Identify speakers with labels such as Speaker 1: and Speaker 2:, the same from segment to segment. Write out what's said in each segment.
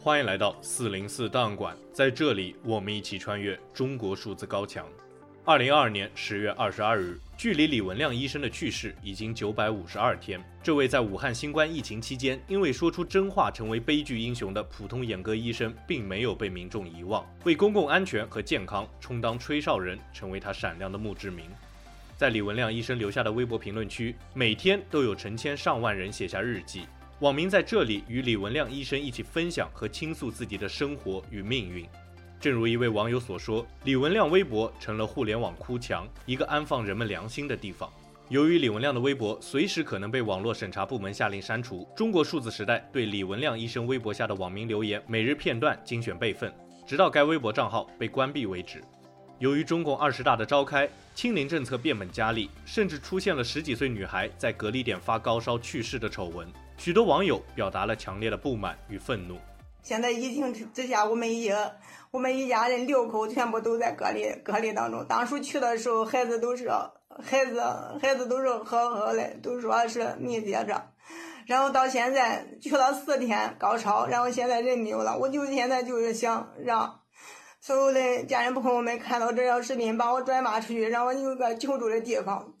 Speaker 1: 欢迎来到四零四档案馆，在这里，我们一起穿越中国数字高墙。二零二二年十月二十二日，距离李文亮医生的去世已经九百五十二天。这位在武汉新冠疫情期间因为说出真话成为悲剧英雄的普通眼科医生，并没有被民众遗忘，为公共安全和健康充当吹哨人，成为他闪亮的墓志铭。在李文亮医生留下的微博评论区，每天都有成千上万人写下日记。网民在这里与李文亮医生一起分享和倾诉自己的生活与命运。正如一位网友所说，李文亮微博成了互联网哭墙，一个安放人们良心的地方。由于李文亮的微博随时可能被网络审查部门下令删除，中国数字时代对李文亮医生微博下的网民留言每日片段精选备份，直到该微博账号被关闭为止。由于中共二十大的召开，清零政策变本加厉，甚至出现了十几岁女孩在隔离点发高烧去世的丑闻。许多网友表达了强烈的不满与愤怒。
Speaker 2: 现在疫情之下，我们一我们一家人六口全部都在隔离隔离当中。当初去的时候，孩子都是孩子孩子都是好好的，都说是密接着。然后到现在去了四天高烧，然后现在人没有了。我就现在就是想让所有的家人朋友们看到这条视频，帮我转发出去，让我有个求助的地方。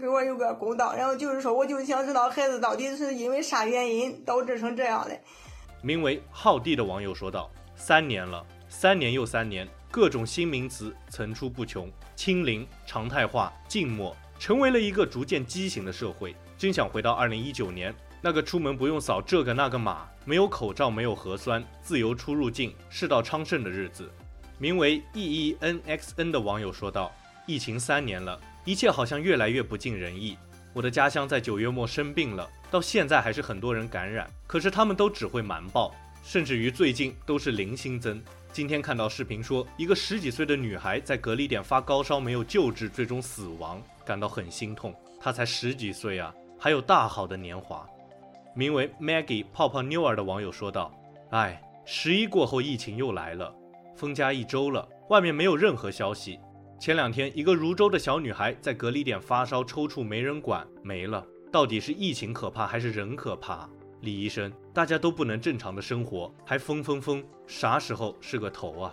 Speaker 2: 给我有个公道，然后就是说，我就想知道孩子到底是因为啥原因导致成这样的。
Speaker 1: 名为浩地的网友说道：“三年了，三年又三年，各种新名词层出不穷，清零、常态化、静默，成为了一个逐渐畸形的社会。真想回到二零一九年，那个出门不用扫这个那个码，没有口罩，没有核酸，自由出入境，世道昌盛的日子。”名为 E E N X N 的网友说道：“疫情三年了。”一切好像越来越不尽人意。我的家乡在九月末生病了，到现在还是很多人感染，可是他们都只会瞒报，甚至于最近都是零新增。今天看到视频说，一个十几岁的女孩在隔离点发高烧，没有救治，最终死亡，感到很心痛。她才十几岁啊，还有大好的年华。名为 Maggie 泡泡妞儿的网友说道：“哎，十一过后疫情又来了，封家一周了，外面没有任何消息。”前两天，一个泸州的小女孩在隔离点发烧抽搐，没人管，没了。到底是疫情可怕还是人可怕？李医生，大家都不能正常的生活，还封封封，啥时候是个头啊？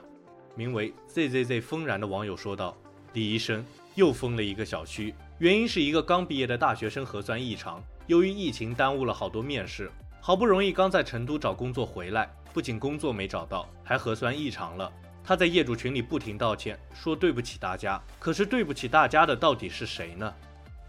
Speaker 1: 名为 zzz 风然的网友说道：“李医生又封了一个小区，原因是一个刚毕业的大学生核酸异常。由于疫情耽误了好多面试，好不容易刚在成都找工作回来，不仅工作没找到，还核酸异常了。”他在业主群里不停道歉，说对不起大家。可是对不起大家的到底是谁呢？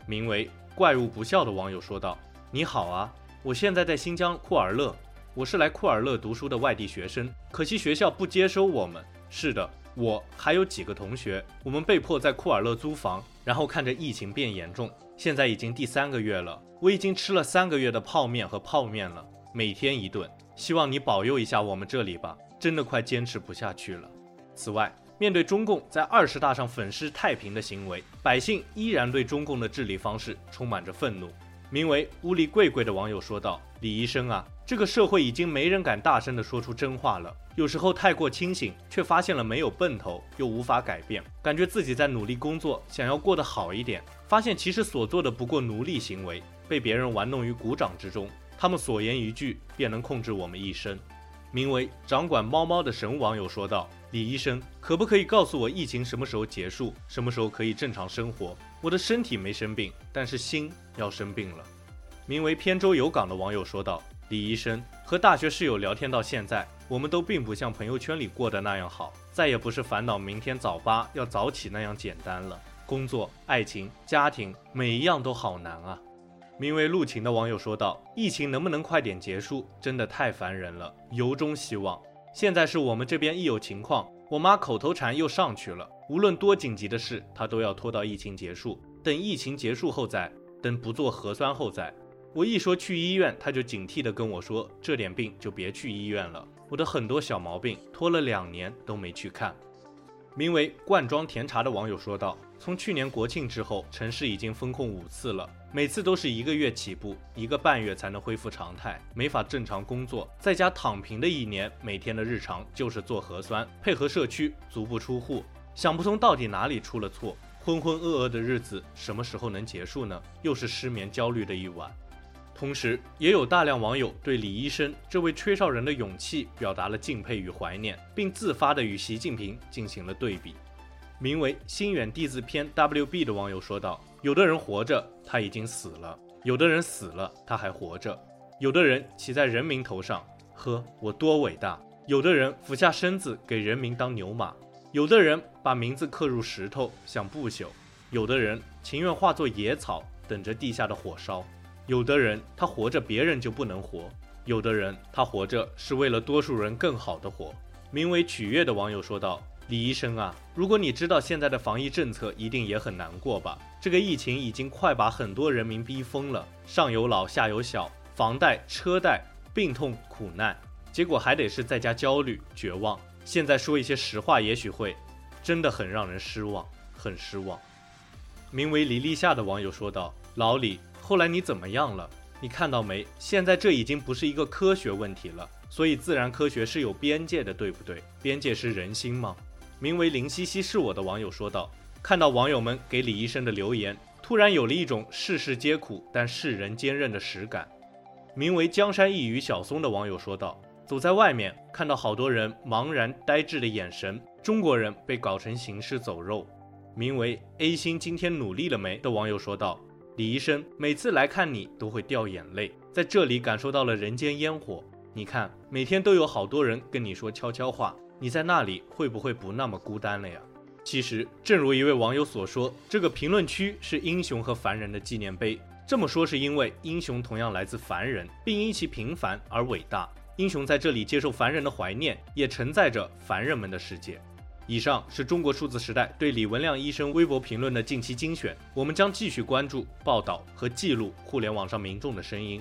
Speaker 1: 名为“怪物不笑”的网友说道：“你好啊，我现在在新疆库尔勒，我是来库尔勒读书的外地学生，可惜学校不接收我们。是的，我还有几个同学，我们被迫在库尔勒租房，然后看着疫情变严重，现在已经第三个月了，我已经吃了三个月的泡面和泡面了，每天一顿。希望你保佑一下我们这里吧，真的快坚持不下去了。”此外，面对中共在二十大上粉饰太平的行为，百姓依然对中共的治理方式充满着愤怒。名为“乌里贵贵”的网友说道：“李医生啊，这个社会已经没人敢大声地说出真话了。有时候太过清醒，却发现了没有奔头，又无法改变，感觉自己在努力工作，想要过得好一点，发现其实所做的不过奴隶行为，被别人玩弄于股掌之中。他们所言一句，便能控制我们一生。”名为“掌管猫猫”的神网友说道。李医生，可不可以告诉我疫情什么时候结束？什么时候可以正常生活？我的身体没生病，但是心要生病了。名为扁舟有港的网友说道：“李医生，和大学室友聊天到现在，我们都并不像朋友圈里过得那样好，再也不是烦恼明天早八要早起那样简单了。工作、爱情、家庭，每一样都好难啊。”名为陆晴的网友说道：“疫情能不能快点结束？真的太烦人了，由衷希望。”现在是我们这边一有情况，我妈口头禅又上去了。无论多紧急的事，她都要拖到疫情结束，等疫情结束后再，等不做核酸后再。我一说去医院，她就警惕地跟我说：“这点病就别去医院了。”我的很多小毛病拖了两年都没去看。名为罐装甜茶的网友说道：“从去年国庆之后，城市已经封控五次了。”每次都是一个月起步，一个半月才能恢复常态，没法正常工作，在家躺平的一年，每天的日常就是做核酸，配合社区，足不出户。想不通到底哪里出了错，浑浑噩噩的日子什么时候能结束呢？又是失眠焦虑的一晚。同时，也有大量网友对李医生这位吹哨人的勇气表达了敬佩与怀念，并自发地与习近平进行了对比。名为“心远地自偏 WB” 的网友说道：“有的人活着，他已经死了；有的人死了，他还活着；有的人骑在人民头上，呵，我多伟大；有的人俯下身子给人民当牛马；有的人把名字刻入石头，像不朽；有的人情愿化作野草，等着地下的火烧。”有的人他活着，别人就不能活；有的人他活着是为了多数人更好的活。名为取悦的网友说道：“李医生啊，如果你知道现在的防疫政策，一定也很难过吧？这个疫情已经快把很多人民逼疯了，上有老下有小，房贷、车贷、病痛、苦难，结果还得是在家焦虑、绝望。现在说一些实话，也许会真的很让人失望，很失望。”名为黎立夏的网友说道：“老李。”后来你怎么样了？你看到没？现在这已经不是一个科学问题了，所以自然科学是有边界的，对不对？边界是人心吗？名为林西西是我的网友说道。看到网友们给李医生的留言，突然有了一种世事皆苦，但世人坚韧的实感。名为江山一隅小松的网友说道。走在外面，看到好多人茫然呆滞的眼神，中国人被搞成行尸走肉。名为 A 星今天努力了没的网友说道。李医生每次来看你都会掉眼泪，在这里感受到了人间烟火。你看，每天都有好多人跟你说悄悄话，你在那里会不会不那么孤单了呀？其实，正如一位网友所说，这个评论区是英雄和凡人的纪念碑。这么说是因为英雄同样来自凡人，并因其平凡而伟大。英雄在这里接受凡人的怀念，也承载着凡人们的世界。以上是中国数字时代对李文亮医生微博评论的近期精选，我们将继续关注、报道和记录互联网上民众的声音。